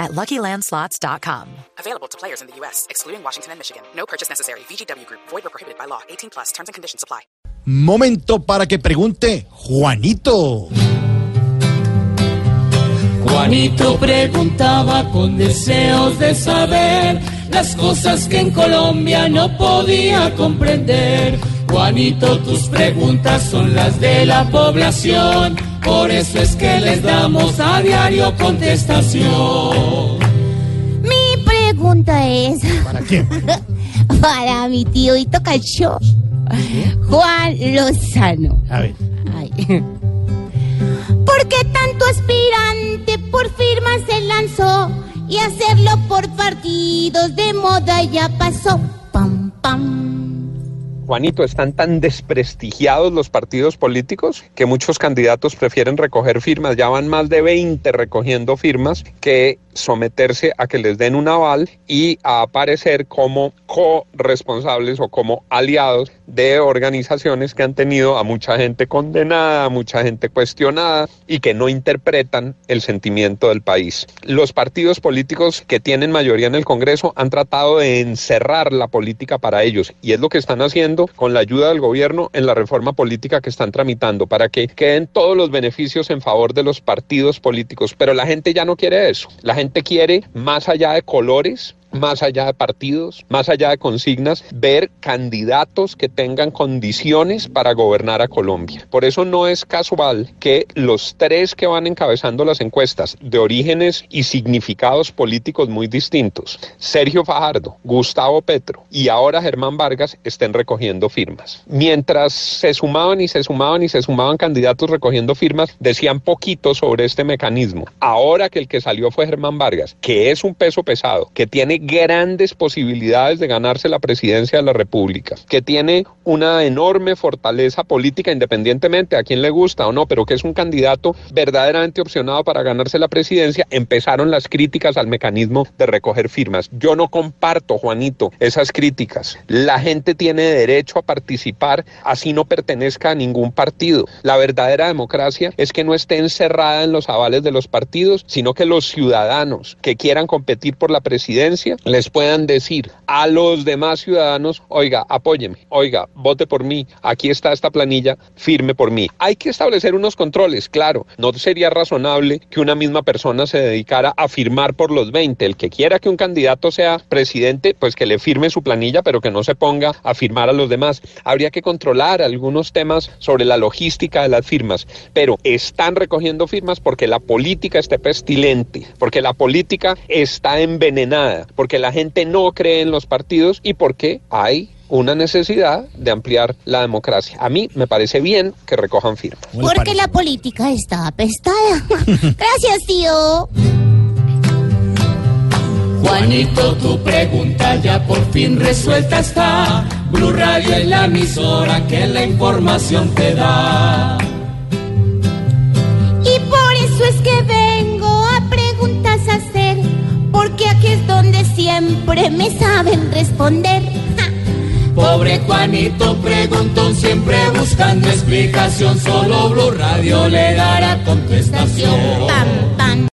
at LuckyLandSlots.com. Available to players in the U.S., excluding Washington and Michigan. No purchase necessary. VGW Group. Void or prohibited by law. 18 plus. Terms and conditions apply. Momento para que pregunte Juanito. Juanito preguntaba con deseos de saber las cosas que en Colombia no podía comprender. Juanito, tus preguntas son las de la población, por eso es que les damos a diario contestación. Mi pregunta es ¿Para quién? para mi tío Hito Cacho, Juan Lozano. A ver. Ay. ¿Por qué tanto aspirante por firmas se lanzó y hacerlo por partidos de moda ya pasó? Pam, pam. Juanito, están tan desprestigiados los partidos políticos que muchos candidatos prefieren recoger firmas, ya van más de 20 recogiendo firmas, que someterse a que les den un aval y a aparecer como corresponsables o como aliados de organizaciones que han tenido a mucha gente condenada, a mucha gente cuestionada y que no interpretan el sentimiento del país. Los partidos políticos que tienen mayoría en el Congreso han tratado de encerrar la política para ellos y es lo que están haciendo con la ayuda del gobierno en la reforma política que están tramitando para que queden todos los beneficios en favor de los partidos políticos. Pero la gente ya no quiere eso. La gente quiere, más allá de colores, más allá de partidos, más allá de consignas, ver candidatos que tengan condiciones para gobernar a Colombia. Por eso no es casual que los tres que van encabezando las encuestas de orígenes y significados políticos muy distintos, Sergio Fajardo, Gustavo Petro y ahora Germán Vargas, estén recogiendo firmas. Mientras se sumaban y se sumaban y se sumaban candidatos recogiendo firmas, decían poquito sobre este mecanismo. Ahora que el que salió fue Germán Vargas, que es un peso pesado, que tiene grandes posibilidades de ganarse la presidencia de la República, que tiene una enorme fortaleza política independientemente a quien le gusta o no, pero que es un candidato verdaderamente opcionado para ganarse la presidencia, empezaron las críticas al mecanismo de recoger firmas. Yo no comparto, Juanito, esas críticas. La gente tiene derecho a participar así no pertenezca a ningún partido. La verdadera democracia es que no esté encerrada en los avales de los partidos, sino que los ciudadanos que quieran competir por la presidencia les puedan decir a los demás ciudadanos, oiga, apóyeme, oiga, vote por mí, aquí está esta planilla, firme por mí. Hay que establecer unos controles, claro, no sería razonable que una misma persona se dedicara a firmar por los 20. El que quiera que un candidato sea presidente, pues que le firme su planilla, pero que no se ponga a firmar a los demás. Habría que controlar algunos temas sobre la logística de las firmas, pero están recogiendo firmas porque la política está pestilente, porque la política está envenenada, porque la gente no cree en los partidos y porque hay una necesidad de ampliar la democracia. A mí me parece bien que recojan firmas. ¿Cómo le Porque la política está apestada. Gracias, tío. Juanito, tu pregunta ya por fin resuelta está. Blue Radio es la emisora que la información te da. siempre me saben responder. Pobre Juanito preguntón, siempre buscando explicación, solo Blue Radio le dará contestación. Pam, pam.